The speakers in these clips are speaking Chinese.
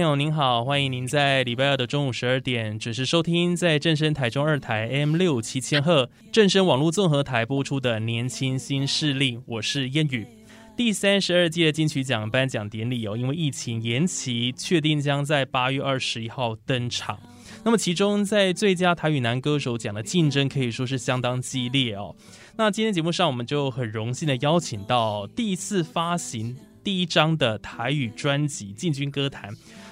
朋友您好，欢迎您在礼拜二的中午十二点准时收听，在正声台中二台 M 六七千赫正声网络综合台播出的《年轻新势力》，我是燕语。第三十二届金曲奖颁奖典礼哦，因为疫情延期，确定将在八月二十一号登场。那么其中在最佳台语男歌手奖的竞争可以说是相当激烈哦。那今天节目上我们就很荣幸的邀请到第一次发行。第一张的台语专辑进军歌坛，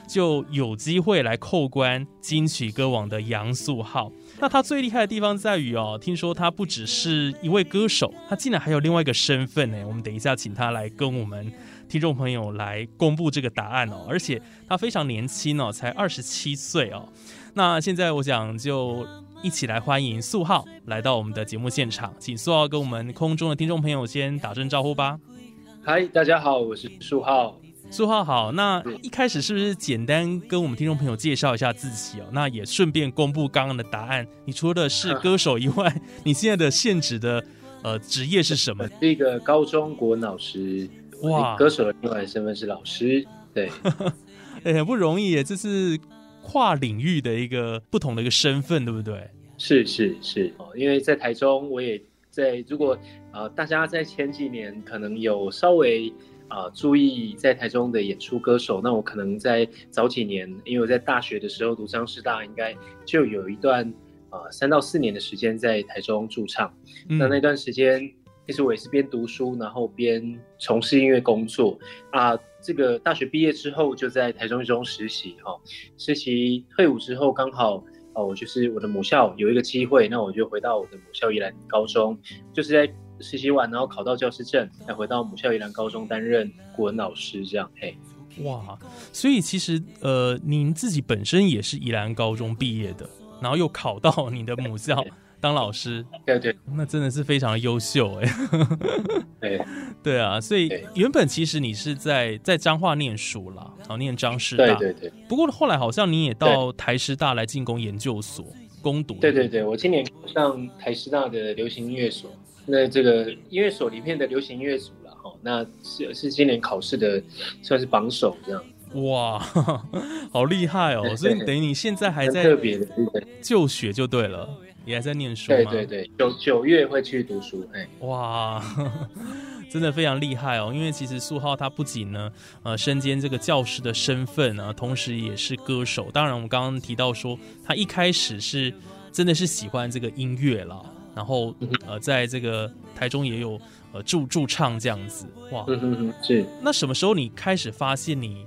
就有机会来扣关金曲歌王的杨素浩。那他最厉害的地方在于哦，听说他不只是一位歌手，他竟然还有另外一个身份呢。我们等一下请他来跟我们听众朋友来公布这个答案哦。而且他非常年轻哦，才二十七岁哦。那现在我想就一起来欢迎素浩来到我们的节目现场，请素浩跟我们空中的听众朋友先打声招呼吧。嗨，大家好，我是树浩。树浩好，那一开始是不是简单跟我们听众朋友介绍一下自己哦？那也顺便公布刚刚的答案。你除了是歌手以外，你现在的现职的呃职业是什么？是一个高中国文老师。哇，歌手的另外身份是老师。对，哎，很不容易耶，这是跨领域的一个不同的一个身份，对不对？是是是哦，因为在台中，我也。在如果呃大家在前几年可能有稍微啊注意在台中的演出歌手，那我可能在早几年，因为我在大学的时候读张师大，应该就有一段啊三到四年的时间在台中驻唱。那那段时间其实我也是边读书，然后边从事音乐工作啊。这个大学毕业之后就在台中一中实习哈，实习退伍之后刚好。哦，我就是我的母校有一个机会，那我就回到我的母校宜兰高中，就是在实习完，然后考到教师证，再回到母校宜兰高中担任国文老师，这样。嘿，哇，所以其实呃，您自己本身也是宜兰高中毕业的，然后又考到你的母校。当老师，对对，那真的是非常的优秀哎。对 对啊，所以原本其实你是在在彰化念书啦，然后念彰师大。对对对。不过后来好像你也到台师大来进攻研究所攻读。对对对，我今年上台师大的流行音乐所，那这个音乐所里面的流行音乐组了哈，那是是今年考试的算是榜首这样。哇，好厉害哦！所以等于你现在还在就学就对了。你还在念书吗？对对对，九九月会去读书。哎，哇，真的非常厉害哦！因为其实素浩他不仅呢，呃，身兼这个教师的身份啊，同时也是歌手。当然，我们刚刚提到说，他一开始是真的是喜欢这个音乐了，然后呃，在这个台中也有呃驻驻唱这样子。哇，是。那什么时候你开始发现你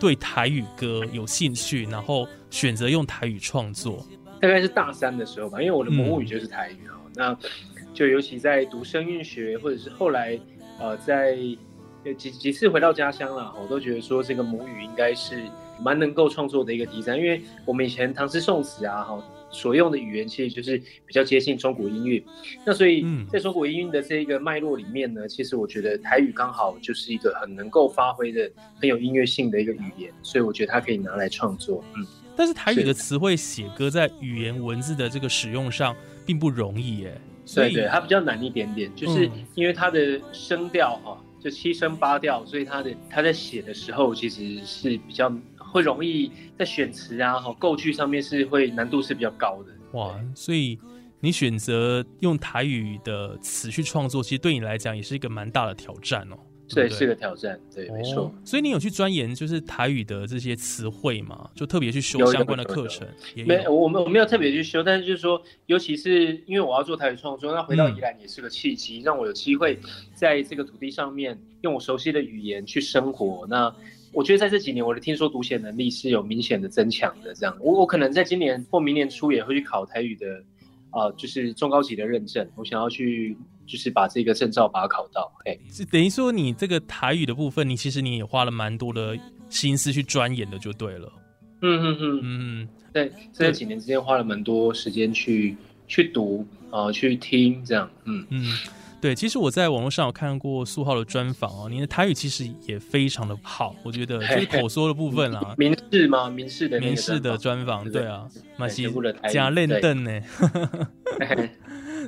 对台语歌有兴趣，然后选择用台语创作？大概是大三的时候吧，因为我的母语就是台语啊。那就尤其在读声韵学，或者是后来呃在几几次回到家乡了，我都觉得说这个母语应该是蛮能够创作的一个题材，因为我们以前唐诗宋词啊，哈所用的语言其实就是比较接近中国音乐。那所以在中国音乐的这一个脉络里面呢，其实我觉得台语刚好就是一个很能够发挥的很有音乐性的一个语言，所以我觉得它可以拿来创作，嗯。但是台语的词汇写歌在语言文字的这个使用上并不容易耶，对对，它比较难一点点，就是因为它的声调哈，就七声八调，所以它的它在写的时候其实是比较会容易在选词啊哈构句上面是会难度是比较高的。哇，所以你选择用台语的词去创作，其实对你来讲也是一个蛮大的挑战哦。对，是个挑战，对，没错哦。所以你有去钻研就是台语的这些词汇吗？就特别去修相关的课程？没，有我们我没有特别去修，但是就是说，尤其是因为我要做台语创作，那回到嗯宜兰也是个契机，让我有机会在这个土地上面用我熟悉的语言去生活。那我觉得在这几年，我的听说读写能力是有明显的增强的。这样，我我可能在今年或明年初也会去考台语的，啊、就是中高级的认证，我想要去就是把这个证照把它考到。哎，是等于说你这个台语的部分，你其实你也花了蛮多的心思去钻研的，就对了。嗯嗯嗯，嗯，在这几年之间花了蛮多时间去去读啊、去听这样，嗯。嗯，对，其实我在网络上有看过苏浩的专访哦，你的台语其实也非常的好，我觉得就是口说的部分啦，民事吗？民事的那个民事的专专访，对啊，马西全部的台语加练凳呢，访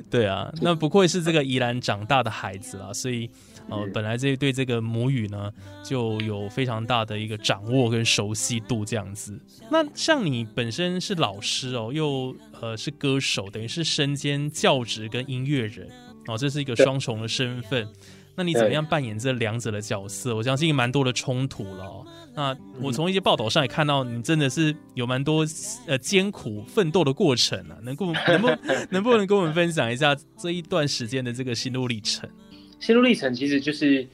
对啊，那不愧是这个宜兰长大的孩子啦，所以呃，本来这对这个母语呢就有非常大的一个掌握跟熟悉度这样子。那像你本身是老师哦，又呃是歌手，等于是身兼教职跟音乐人哦，这是一个对双重的身份。那你怎么样扮演这两者的角色？我相信蛮多的冲突了、哦。那我从一些报道上也看到，你真的是有蛮多呃艰苦奋斗的过程啊，能够 能不能不能跟我们分享一下这一段时间的这个心路历程？心路历程其实就是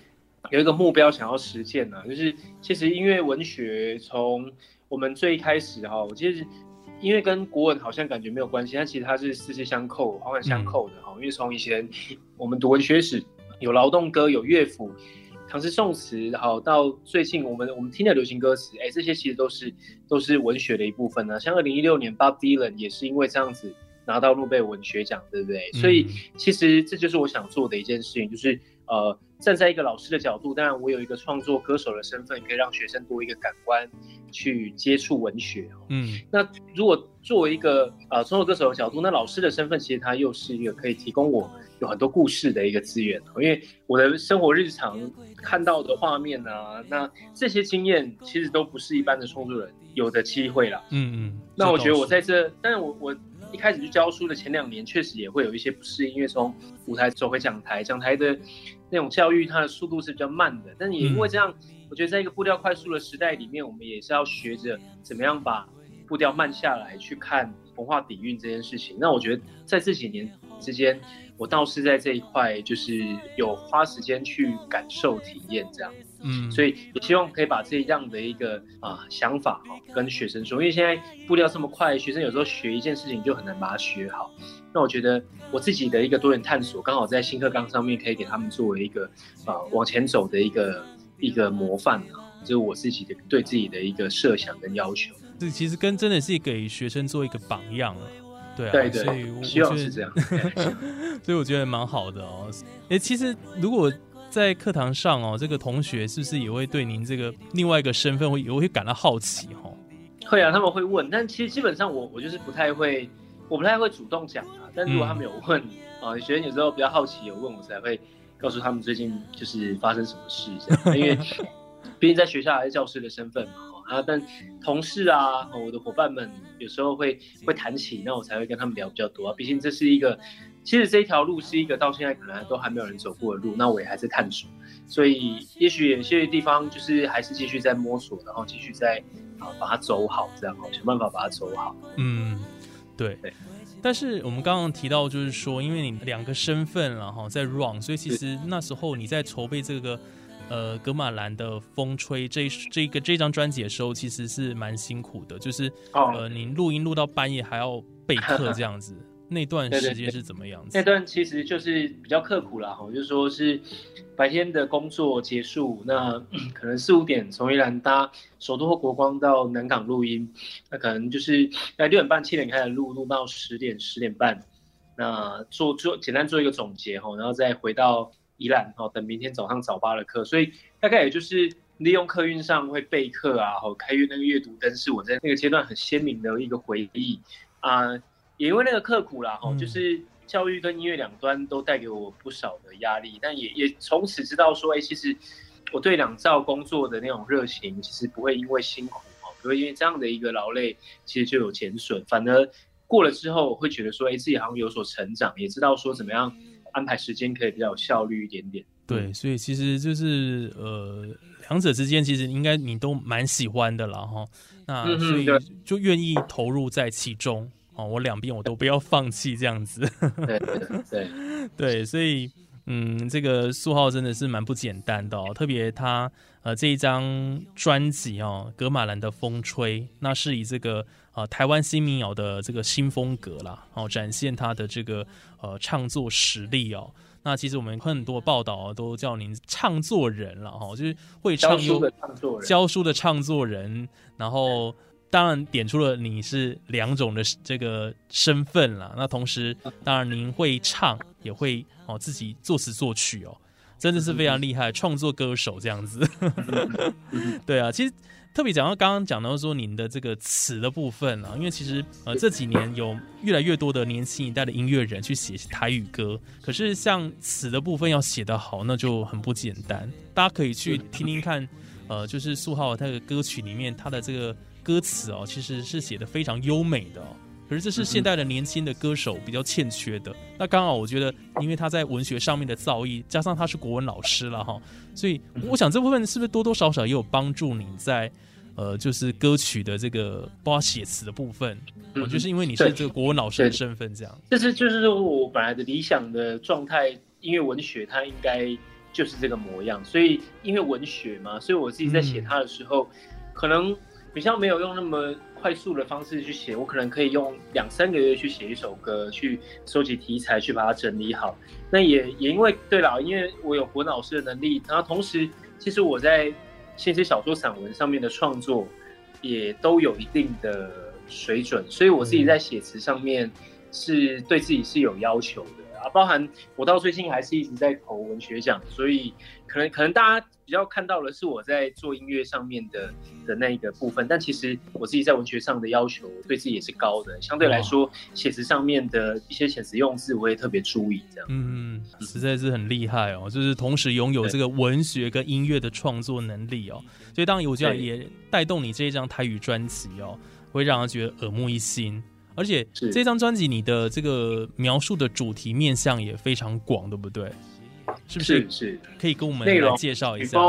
有一个目标想要实现呢、就是其实音乐文学从我们最一开始哈，我其实因为跟国文好像感觉没有关系，但其实它是丝丝相扣、环环相扣的哈。因为从以前我们读文学史，有劳动歌，有乐府。唐诗宋词，好到最近我们我们听的流行歌词，哎，这些其实都是都是文学的一部分呢、像二零一六年 Bob Dylan 也是因为这样子拿到诺贝尔文学奖，对不对？所以嗯其实这就是我想做的一件事情，就是呃，站在一个老师的角度，当然我有一个创作歌手的身份，可以让学生多一个感官去接触文学。嗯那如果作为一个呃创作歌手的角度，那老师的身份其实他又是一个可以提供我有很多故事的一个资源，因为我的生活日常看到的画面啊，那这些经验其实都不是一般的创作人有的机会啦。嗯嗯。那我觉得我在这，但是我我一开始去教书的前两年，确实也会有一些不适应，因为从舞台走回讲台，讲台的那种教育，它的速度是比较慢的。但是也因为这样，我觉得在一个步调快速的时代里面，我们也是要学着怎么样把步调慢下来，去看文化底蕴这件事情。那我觉得在这几年之间，我倒是在这一块就是有花时间去感受体验这样。嗯，所以也希望可以把这样的一个啊、想法哈、跟学生说，因为现在步调这么快，学生有时候学一件事情就很难把它学好。那我觉得我自己的一个多元探索，刚好在新课纲上面可以给他们作为一个啊、往前走的一个一个模范啊，就是我自己的对自己的一个设想跟要求。这其实跟真的是给学生做一个榜样了。对啊，对所以我对，希望我觉得是这样。所以我觉得蛮好的哦。诶，其实如果在课堂上哦，这个同学是不是也会对您这个另外一个身份会也会感到好奇哦？会啊，他们会问，但其实基本上我我就是不太会，我不太会主动讲啊。但如果他们有问啊、学生有时候比较好奇有问我才会告诉他们最近就是发生什么事这样，因为 毕竟在学校还是教师的身份嘛。哦啊，但同事啊，哦我的伙伴们有时候会会谈起，那我才会跟他们聊比较多啊。毕竟这是一个，其实这一条路是一个到现在可能都还没有人走过的路，那我也还在探索，所以也许有些地方就是还是继续在摸索，然后继续在啊把它走好，这样哦，想办法把它走好。嗯，对对。但是我们刚刚提到，就是说，因为你两个身份然后在 run，所以其实那时候你在筹备这个呃格马兰的风吹这这个这张专辑的时候，其实是蛮辛苦的，就是哦。呃你录音录到半夜还要备课这样子，那段时间是怎么样子那？段其实就是比较刻苦啦，哈，就是说是白天的工作结束，那 可能四五点从宜兰搭首都或国光到南港录音，那可能就是在六点半七点开始录，录到十点十点半，那做做简单做一个总结哈，然后再回到宜兰哈，等明天早上早八的课，所以大概也就是利用客运上会备课啊，好开阅那个阅读灯，是我在那个阶段很鲜明的一个回忆啊。也因为那个刻苦啦，哈、嗯。就是教育跟音乐两端都带给我不少的压力，但也也从此知道说，哎、其实我对两造工作的那种热情，其实不会因为辛苦哦，不会因为这样的一个劳累，其实就有减损，反而过了之后，我会觉得说，哎、自己好像有所成长，也知道说怎么样安排时间可以比较有效率一点点。对，所以其实就是呃，两者之间其实应该你都蛮喜欢的了哈。那所以就愿意投入在其中哦，我两边我都不要放弃这样子。对对 对，所以嗯，这个苏浩真的是蛮不简单的哦，特别他呃这一张专辑哦，《格马兰的风吹》，那是以这个呃台湾新民谣的这个新风格啦，哦，展现他的这个呃唱作实力哦。那其实我们很多报道都叫您唱作人了哈，就是会唱书的唱作人，教书的唱作人。然后当然点出了你是两种的这个身份了。那同时，当然您会唱，也会哦自己作词作曲哦，真的是非常厉害，创作歌手这样子。对啊，其实。特别讲到刚刚讲到说您的这个词的部分啊，因为其实呃这几年有越来越多的年轻一代的音乐人去写台语歌，可是像词的部分要写得好，那就很不简单。大家可以去听听看，呃，就是苏浩他的歌曲里面他的这个歌词哦，其实是写的非常优美的。哦可是这是现代的年轻的歌手比较欠缺的。那刚好我觉得，因为他在文学上面的造诣，加上他是国文老师了哈，所以我想这部分是不是多多少少也有帮助你在。呃，就是歌曲的这个包括写词的部分，我就是因为你是这个国文老师的身份，这样。这是就是说我本来的理想的状态，音乐文学它应该就是这个模样，所以因为文学嘛，所以我自己在写它的时候，可能比较没有用那么快速的方式去写，我可能可以用两三个月去写一首歌，去收集题材，去把它整理好。那也也因为对了，因为我有国文老师的能力，然后同时其实我在。现实小说、散文上面的创作也都有一定的水准，所以我自己在写词上面是对自己是有要求的啊。包含我到最近还是一直在投文学奖，所以可能可能大家比较看到的是我在做音乐上面的的那一个部分，但其实我自己在文学上的要求对自己也是高的。相对来说，写词上面的一些遣词用字，我也特别注意。这样，嗯，实在是很厉害哦，就是同时拥有这个文学跟音乐的创作能力哦。所以当然，我觉得也带动你这一张台语专辑哦，会让人觉得耳目一新。而且这张专辑你的这个描述的主题面向也非常广，对不对？是不是？是，可以跟我们来介绍一下。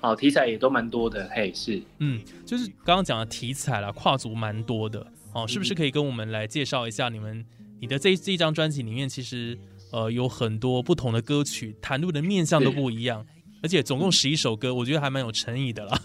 好，题材也都蛮多的。嘿，是，嗯，就是刚刚讲的题材啦，跨足蛮多的。哦，是不是可以跟我们来介绍一下你们你的这这一张专辑里面，其实呃有很多不同的歌曲，谈论的面向都不一样。而且总共十一首歌，我觉得还蛮有诚意的啦。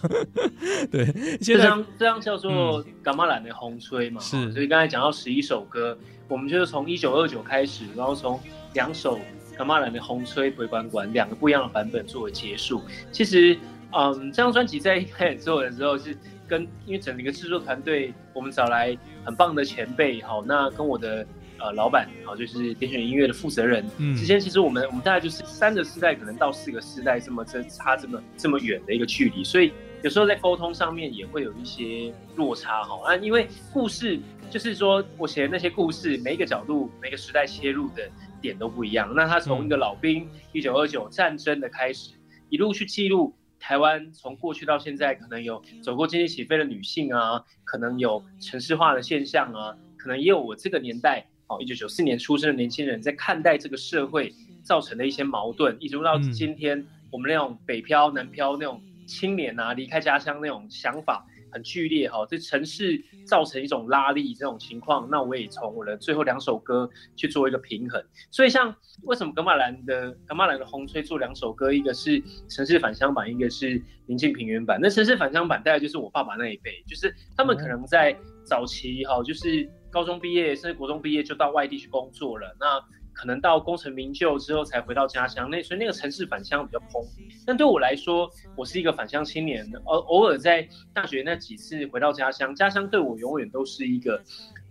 对，这张这张叫做《伽马兰的红吹》嘛，是。所以刚才讲到十一首歌，我们就是从一九二九开始，然后从两首《伽马兰的红吹》回管管两个不一样的版本作为结束。其实，嗯，这张专辑在一开始做的时候是跟因为整个制作团队，我们找来很棒的前辈，好，那跟我的。呃，老板，好，就是点选音乐的负责人。嗯，之前其实我们我们大概就是三个世代，可能到四个世代这么这差这么这么远的一个距离，所以有时候在沟通上面也会有一些落差哈。啊，因为故事就是说我写的那些故事，每一个角度、每个时代切入的点都不一样。那他从一个老兵一九二九战争的开始，一路去记录台湾从过去到现在，可能有走过经济起飞的女性啊，可能有城市化的现象啊，可能也有我这个年代。哦，一九九四年出生的年轻人在看待这个社会造成的一些矛盾，一直到今天，我们那种北漂、南漂那种青年啊，离开家乡那种想法很剧烈哈，这城市造成一种拉力这种情况，那我也从我的最后两首歌去做一个平衡。所以像为什么格马兰的格马兰的红吹做两首歌，一个是城市返乡版，一个是宁静平原版。那城市返乡版大概就是我爸爸那一辈，就是他们可能在早期哈，就是。高中毕业甚至国中毕业就到外地去工作了，那可能到功成名就之后才回到家乡，那所以那个城市返乡比较空。但对我来说，我是一个返乡青年，偶偶尔在大学那几次回到家乡，家乡对我永远都是一个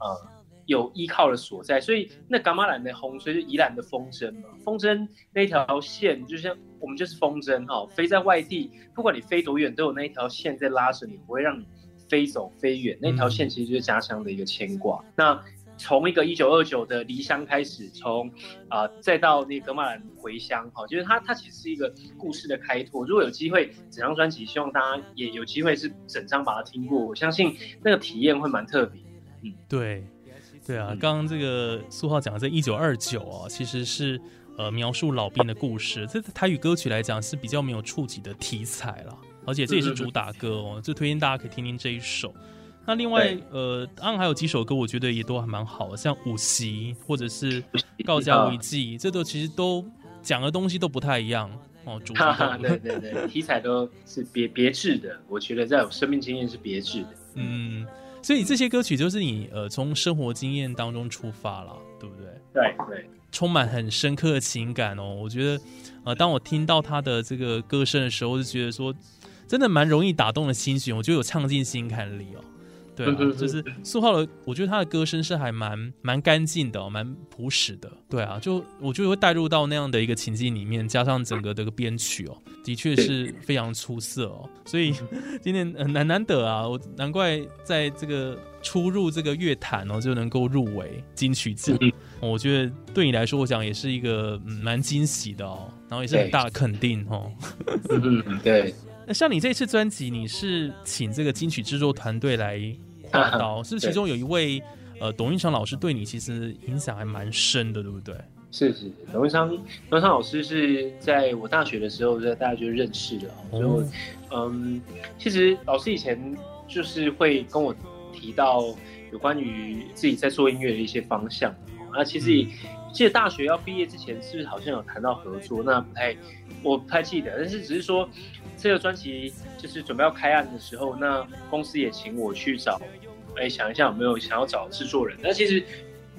呃有依靠的所在。所以那伽马兰的红所以就宜兰的风筝嘛，风筝那条线就像我们就是风筝哈，飞在外地，不管你飞多远，都有那一条线在拉着你，不会让你。飞走飞远那条线其实就是家乡的一个牵挂。那从一个一九二九的离乡开始，从啊再到那个格马兰回乡，哈，就是它它其实是一个故事的开拓。如果有机会，整张专辑希望大家也有机会是整张把它听过，我相信那个体验会蛮特别。嗯，对，对啊，刚刚这个苏浩讲的这一九二九啊，其实是呃描述老兵的故事。这台语歌曲来讲是比较没有触及的题材了，而且这也是主打歌哦，就推荐大家可以听听这一首。那另外，呃，当然还有几首歌，我觉得也都还蛮好的，像《五席》或者是《告家为记》，这都其实都讲的东西都不太一样哦。主 对对对，题材都是别别致的，我觉得在我生命经验是别致的。嗯，所以这些歌曲就是你呃从生活经验当中出发了，对不对？对对，充满很深刻的情感哦。我觉得，呃，当我听到他的这个歌声的时候，就觉得说，真的蛮容易打动了心弦，我觉得有唱进心坎里哦。对啊，就是苏浩的，我觉得他的歌声是还蛮蛮干净的，蛮朴实的。对啊，就我就会带入到那样的一个情境里面，加上整个这个编曲哦，的确是非常出色哦。所以 今天难难得啊，我难怪在这个初入这个乐坛哦，就能够入围金曲奖。我觉得对你来说，我想也是一个蛮惊喜的哦，然后也是很大的肯定哦。嗯，对。那像你这次专辑，你是请这个金曲制作团队来。画刀是其中有一位呃，董运昌老师对你其实影响还蛮深的，对不对？是是，董运昌董运昌老师是在我大学的时候，在大家就认识的。所以，嗯，其实老师以前就是会跟我提到有关于自己在做音乐的一些方向。那其实记得大学要毕业之前，是不是好像有谈到合作？那不太我不太记得，但是只是说。这个专辑就是准备要开案的时候，那公司也请我去找，哎，想一下有没有想要找制作人。那其实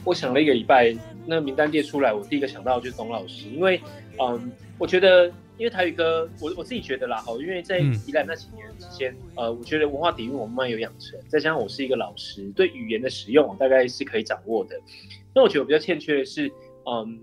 我想了一个礼拜，那名单列出来，我第一个想到就是董老师，因为，嗯，我觉得，因为台语歌，我我自己觉得啦，好，因为在宜兰那几年之间，呃，我觉得文化底蕴我慢慢有养成，再加上我是一个老师，对语言的使用大概是可以掌握的。那我觉得我比较欠缺的是，嗯，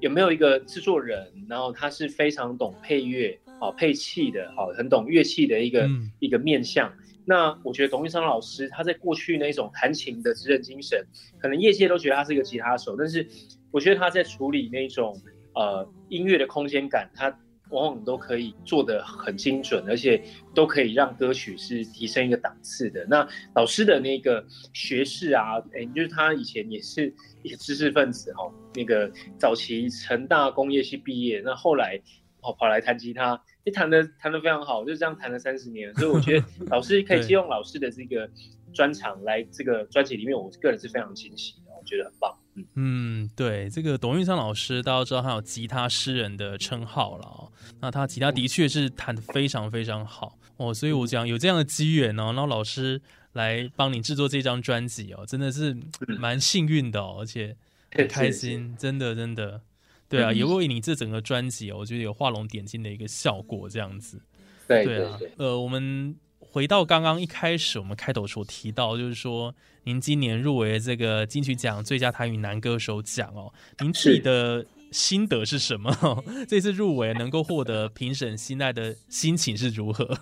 有没有一个制作人，然后他是非常懂配乐。好配器的，好很懂乐器的一个一个面相。那我觉得董玉昌老师他在过去那种弹琴的职人精神，可能业界都觉得他是一个吉他手，但是我觉得他在处理那种呃音乐的空间感，他往往都可以做的很精准，而且都可以让歌曲是提升一个档次的。那老师的那个学士啊，哎，就是他以前也是一个知识分子哈，那个早期成大工业系毕业，那后来哦跑来弹吉他。你弹的弹的非常好，就这样弹了三十年，所以我觉得 老师可以借用老师的这个专长来这个专辑里面，我个人是非常惊喜的，我觉得很棒。嗯嗯，对，这个董玉昌老师大家知道他有吉他诗人的称号了哦，那他吉他的确是弹的非常非常好哦，所以我讲有这样的机缘哦，然后老师来帮你制作这张专辑哦，真的是蛮幸运的哦，而且很开心，真的真的。对啊，也为你这整个专辑哦，我觉得有画龙点睛的一个效果，这样子。对对啊，呃，我们回到刚刚一开始我们开头所提到，就是说您今年入围这个金曲奖最佳台语男歌手奖哦，您自己的心得是什么？这次入围能够获得评审信赖的心情是如何？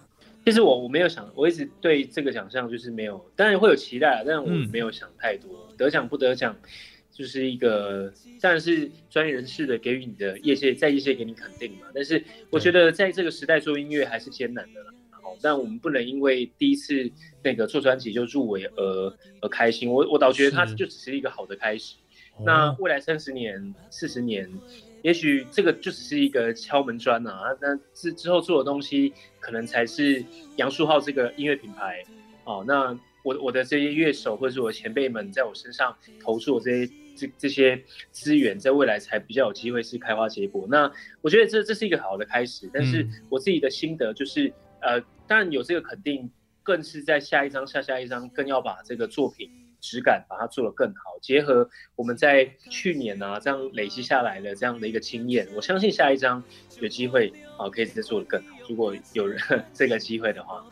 其实我我没有想，我一直对这个奖项就是没有，当然会有期待，但是我没有想太多，得奖不得奖。就是一个，当然是专业人士的给予你的业界，在业界给你肯定嘛。但是我觉得在这个时代做音乐还是艰难的啦。好，但我们不能因为第一次那个做专辑就入围而而开心。我我倒觉得它就只是一个好的开始。那未来三十年、四十年，也许这个就只是一个敲门砖啊。那之之后做的东西，可能才是杨树浩这个音乐品牌。哦，那我我的这些乐手或者是我前辈们在我身上投注这些。这这些资源在未来才比较有机会是开花结果。那我觉得这这是一个好的开始，但是我自己的心得就是，呃，当然有这个肯定，更是在下一张、下下一张更要把这个作品质感把它做得更好。结合我们在去年啊这样累积下来的这样的一个经验，我相信下一章有机会啊可以再做得更好。如果有人 这个机会的话，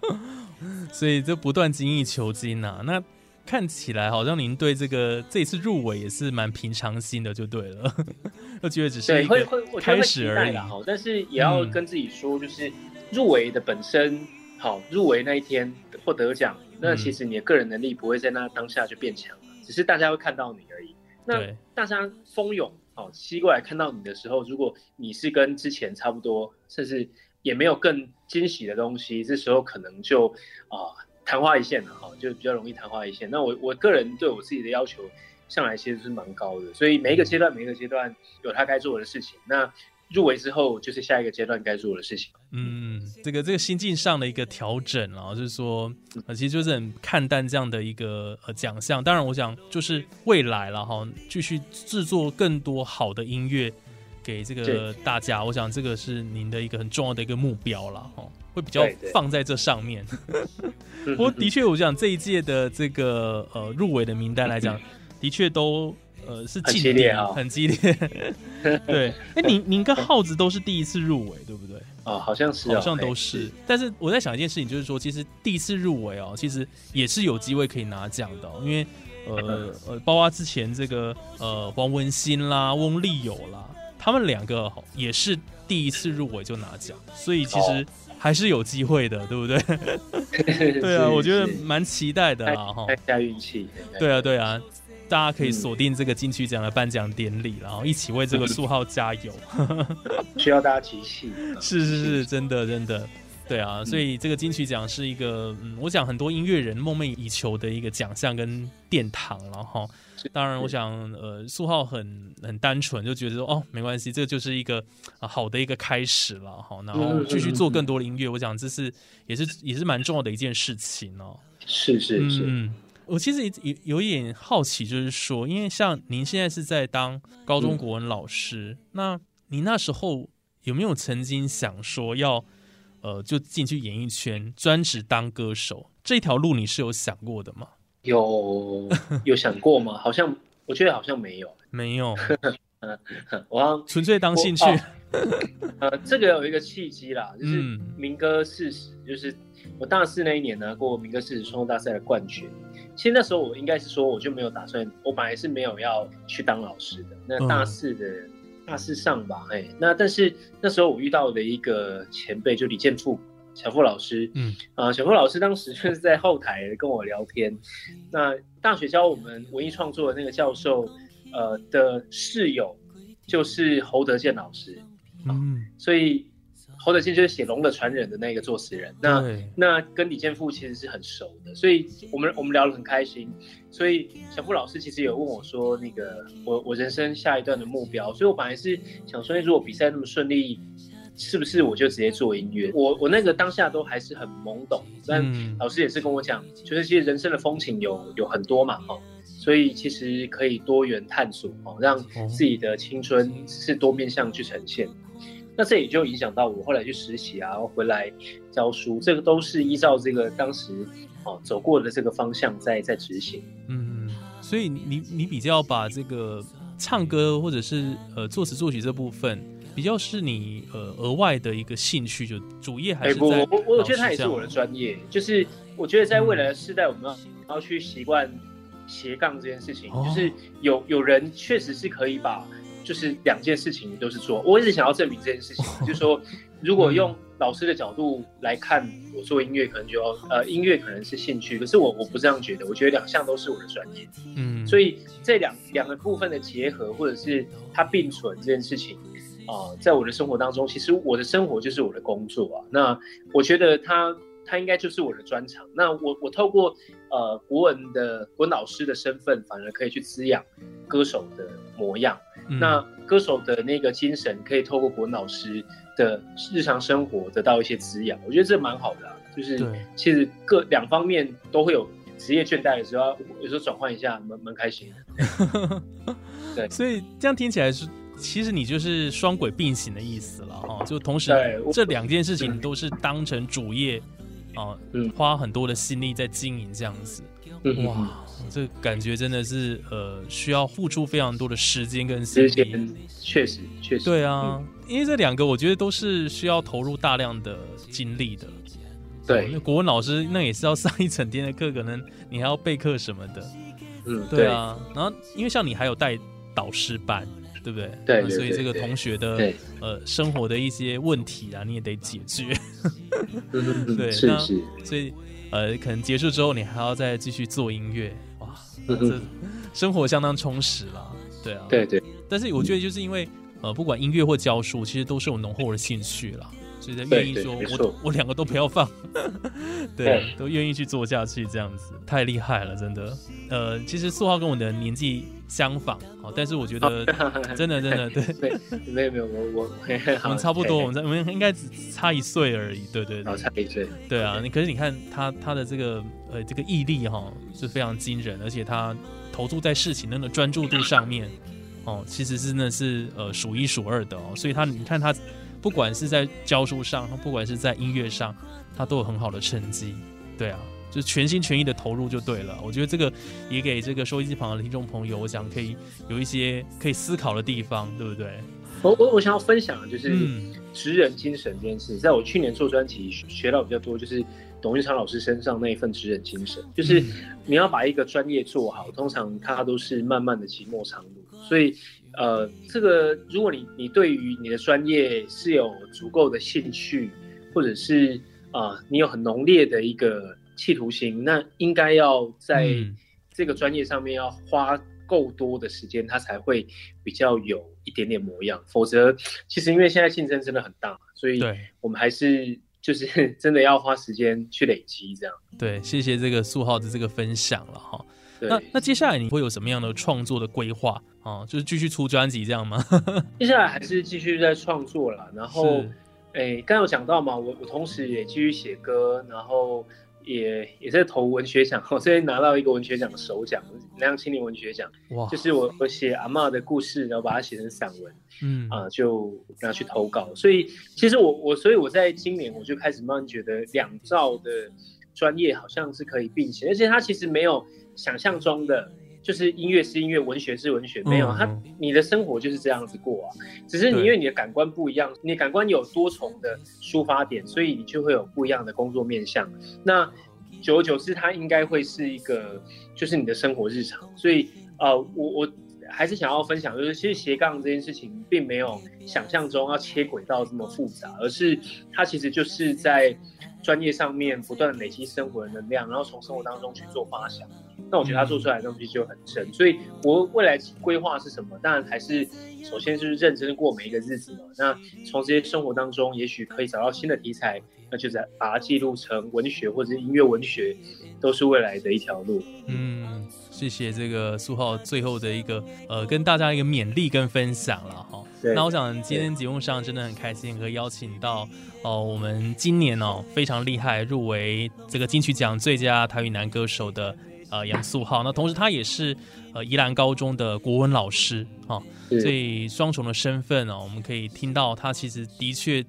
所以就不断精益求精呐。那。看起来好像您对这个这一次入围也是蛮平常心的，就对了，我觉得只是会会开始而已。好，但是也要跟自己说，就是入围的本身好，入围那一天获得奖，那其实你的个人能力不会在那当下就变强了，只是大家会看到你而已。那大家蜂拥哦吸过来看到你的时候，如果你是跟之前差不多，甚至也没有更惊喜的东西，这时候可能就啊。昙花一现了哈，就比较容易昙花一现。那我我个人对我自己的要求，向来其实是蛮高的，所以每一个阶段每一个阶段有他该做的事情。那入围之后就是下一个阶段该做的事情。嗯，这个这个心境上的一个调整啊，就是说，呃，其实就是很看淡这样的一个呃奖项。当然，我想就是未来了哈，继续制作更多好的音乐给这个大家。我想这个是您的一个很重要的一个目标了哈，会比较放在这上面。不不过的确，我想这一届的这个呃入围的名单来讲，的确都呃是激烈啊很激烈。对，哎，您您跟耗子都是第一次入围，对不对？哦，好像是哦，好像都哎是。但是我在想一件事情，就是说，其实第一次入围哦，其实也是有机会可以拿奖的、哦，因为呃 呃，包括之前这个呃黄文新啦、翁立友啦，他们两个也是第一次入围就拿奖，所以其实还是有机会的，对不对？对啊，我觉得蛮期待的啦，哈。看一下运气。对啊，对啊，大家可以嗯锁定这个金曲奖的颁奖典礼，然后一起为这个素浩加油。需要大家集气。是是是，真的真的，对嗯啊，所以这个金曲奖是一个，嗯，我想很多音乐人梦寐以求的一个奖项跟殿堂了哈。当然，我想，呃，苏浩很很单纯，就觉得说，哦，没关系，这就是一个、啊好的一个开始了哈。然后继续做更多的音乐，我想这是也是也是蛮重要的一件事情哦。是是是，嗯，我其实有有一点好奇，就是说，因为像您现在是在当高中国文老师，那你那时候有没有曾经想说要呃就进去演艺圈，专职当歌手这条路，你是有想过的吗？有有想过吗？好像我觉得好像没有。没有，我 纯粹当兴趣。我呃，这个有一个契机啦，就是嗯民歌四十，就是我大四那一年拿过民歌四十创作大赛的冠军。其实那时候我应该是说，我就没有打算，我本来是没有要去当老师的。那嗯大四的、大四上吧，哎，那但是那时候我遇到的一个前辈，就李建富小富老师，嗯啊、小富老师当时就是在后台跟我聊天。那大学教我们文艺创作的那个教授，呃的室友就是侯德健老师，嗯，所以侯德健就是写《龙的传人》的那个作词人。那，那跟李健富其实是很熟的，所以我们我们聊得很开心。所以小傅老师其实有问我说，那个我我人生下一段的目标，所以我本来是想说，如果比赛那么顺利，是不是我就直接做音乐？我我那个当下都还是很懵懂，但嗯老师也是跟我讲，就是其实人生的风景有有很多嘛，哈、所以其实可以多元探索哦，让自己的青春是多面向去呈现。那这也就影响到我后来去实习啊，然后回来教书，这个都是依照这个当时哦走过的这个方向在在执行。嗯，所以你你比较把这个唱歌或者是呃作词作曲这部分，比较是你呃额外的一个兴趣，就主业还是在我我我老觉得它也是我的专业，就是我觉得在未来的世代，我们要要去习惯斜杠这件事情，哦。就是有有人确实是可以把就是两件事情都是做。我一直想要证明这件事情，就是说，如果用老师的角度来看，我做音乐可能就要呃，音乐可能是兴趣，可是我我不这样觉得，我觉得两项都是我的专业。嗯，所以这两两个部分的结合，或者是它并存这件事情，啊、在我的生活当中，其实我的生活就是我的工作啊。那我觉得他他应该就是我的专长。那我我透过呃国文的国文老师的身份，反而可以去滋养歌手的模样。嗯那歌手的那个精神，可以透过国文老师的日常生活得到一些滋养。我觉得这蛮好的、啊，就是其实各两方面都会有职业倦怠的时候，有时候转换一下，蛮蛮开心的。对所以这样听起来是，其实你就是双轨并行的意思了哈，就同时对这两件事情都是当成主业啊，嗯花很多的心力在经营这样子。嗯哇，这感觉真的是呃，需要付出非常多的时间跟心力。确实确实对啊，因为这两个我觉得都是需要投入大量的精力的。对那国文老师那也是要 上一整天的课，可能你还要备课什么的。嗯对啊，然后因为像你还有带导师班，对不对？对呃所以这个同学的对呃生活的一些问题啊，你也得解决。对那是是所以呃，可能结束之后你还要再继续做音乐，这生活相当充实了。对啊，。对对但是我觉得就是因为呃，不管音乐或教书，其实都是有浓厚的兴趣啦。所以他愿意说我我两个都不要放，对对，都愿意去做下去，这样子太厉害了，真的。呃，其实素浩跟我的年纪相仿，哦，但是我觉得 真的真的 对，没没有没有我我我们差不多，我们我们应该只差一岁而已，对对。差一岁，对啊，你可是你看他他的这个呃这个毅力哈、是非常惊人，而且他投注在事情那个专注度上面哦，其实真的是呃数一数二的哦。所以他你看他不管是在教书上，不管是在音乐上，他都有很好的成绩。对啊，就全心全意的投入就对了。我觉得这个也给这个收音机旁的听众朋友，我想可以有一些可以思考的地方，对不对？我我我想要分享的就是嗯职人精神这件事，在我去年做专题学学到比较多，就是董玉昌老师身上那一份职人精神，就是你要把一个专业做好，通常它都是慢慢的寂寞长路，所以。呃，这个如果你你对于你的专业是有足够的兴趣，或者是啊、呃你有很浓烈的一个企图心，那应该要在嗯这个专业上面要花够多的时间，它才会比较有一点点模样。否则，其实因为现在竞争真的很大，所以对我们还是就是真的要花时间去累积这样。对，谢谢这个素浩的这个分享了哈。对，那那接下来你会有什么样的创作的规划啊？就是继续出专辑这样吗？接下来还是继续在创作啦。然后是，诶，刚刚有讲到嘛，我我同时也继续写歌，然后也也在投文学奖，我最近拿到一个文学奖的首奖，南洋青年文学奖，哇，就是我我写阿嬷的故事，然后把它写成散文。嗯啊、就拿去投稿。所以其实我我所以我在今年我就开始慢慢觉得两兆的专业好像是可以并行，而且它其实没有想象中的。就是音乐是音乐，文学是文学，没有嗯它，你的生活就是这样子过啊。只是你因为你的感官不一样，你的感官有多重的抒发点，所以你就会有不一样的工作面向。那久而久之，它应该会是一个，就是你的生活日常。所以呃，我我还是想要分享，就是其实斜杠这件事情，并没有想象中要切轨道这么复杂，而是它其实就是在专业上面不断累积生活的能量，然后从生活当中去做发想。那我觉得他做出来的东西就很真，所以我未来规划是什么？当然还是首先就是认真过每一个日子嘛。那从这些生活当中，也许可以找到新的题材，那就在把它记录成文学或者是音乐文学，都是未来的一条路。嗯，谢谢这个苏浩最后的一个呃，跟大家一个勉励跟分享了哈。那我想今天节目上真的很开心，可以邀请到哦、我们今年哦非常厉害入围这个金曲奖最佳台语男歌手的呃杨素浩。那同时他也是呃宜兰高中的国文老师哈、是所以双重的身份哦，我们可以听到他其实的确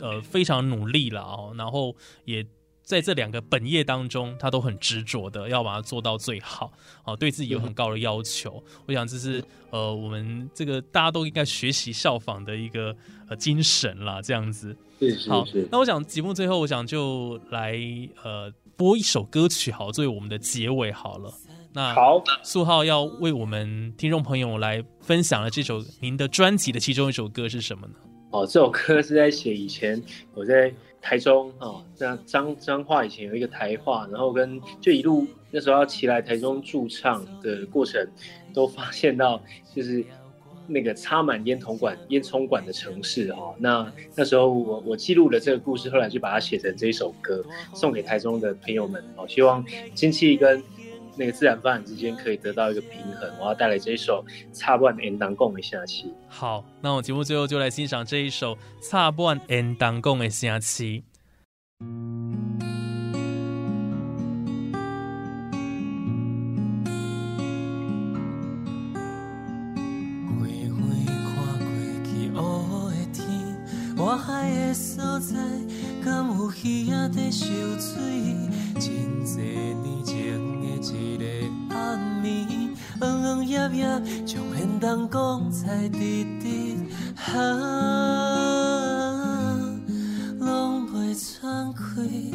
呃非常努力了哦，然后也在这两个本业当中，他都很执着的要把它做到最好哦，对自己有很高的要求。我想这是呃我们这个大家都应该学习效仿的一个呃精神啦，这样子。是是好是，，那我想节目最后，我想就来呃播一首歌曲好，作为我们的结尾好了。那好，素浩要为我们听众朋友来分享的这首您的专辑的其中一首歌是什么呢？哦，这首歌是在写以前我在台中哦，那彰彰化以前有一个台话，然后跟就一路那时候要骑来台中驻唱的过程，都发现到就是那个插满烟筒管、烟囱管的城市、哦。那那时候我我记录了这个故事，后来就把它写成这一首歌，送给台中的朋友们哦，希望经济跟那个自然发展之间可以得到一个平衡。我要带来这一首《插半烟当共的下期》。好，那我节目最后就来欣赏这一首《插半烟当讲的声气》。花花看过去乌的天，我海的所在，敢有鱼仔在游水？真多年前的一个暗暝，黄黄叶叶将烟筒讲菜直直，啊，拢袂喘气。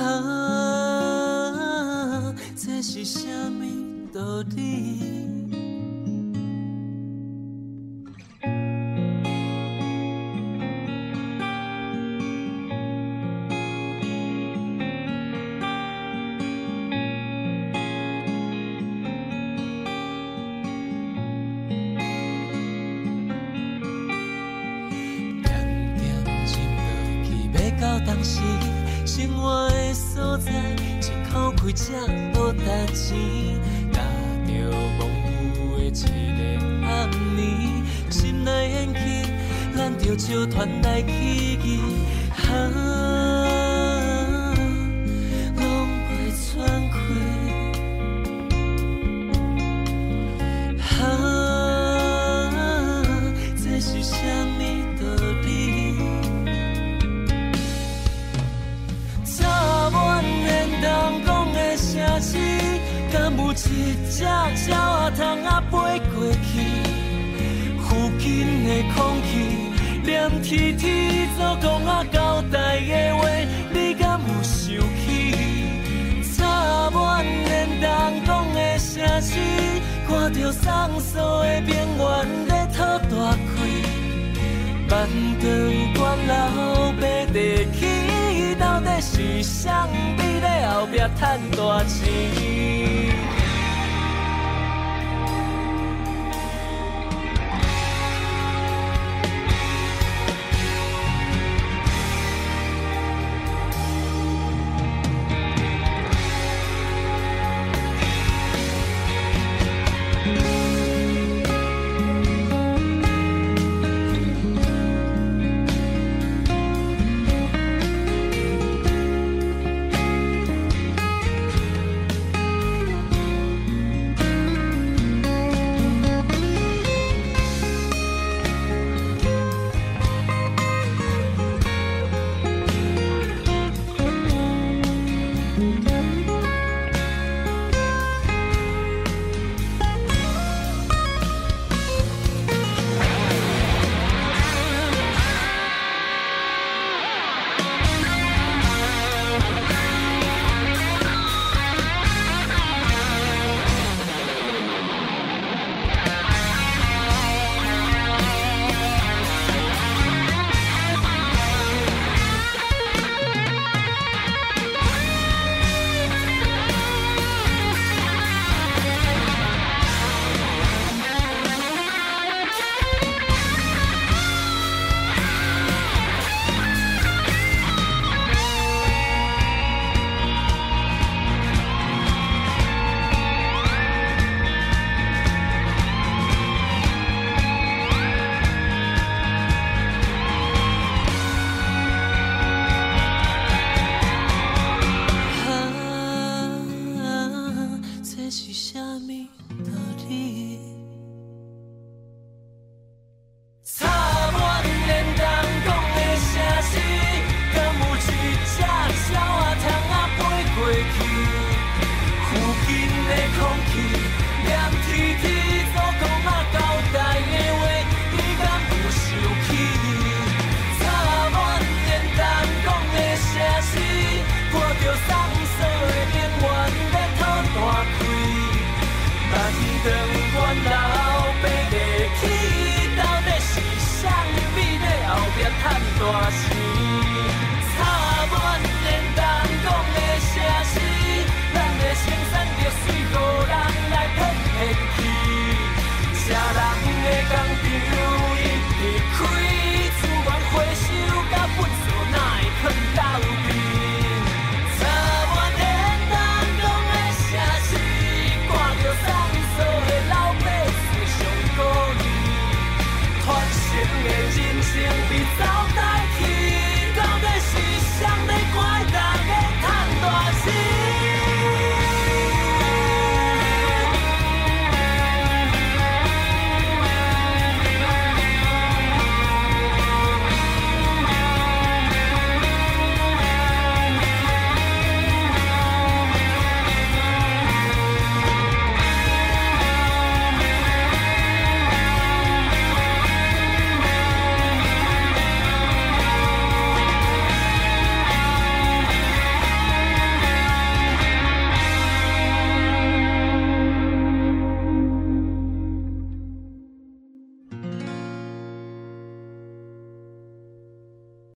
啊，这是啥物道理？咱着笑团来起义，啊，拢会喘气，啊，这是啥物道理？早晚连人讲的？城市，敢有一只鸟仔通啊飞过去？附近的？空气黏贴贴，做讲啊交代的话，你敢有想起？早晚连人讲的城市，看着送诉的边缘在讨大开。万丈关老爸地起，到底是谁伫在后壁赚大钱？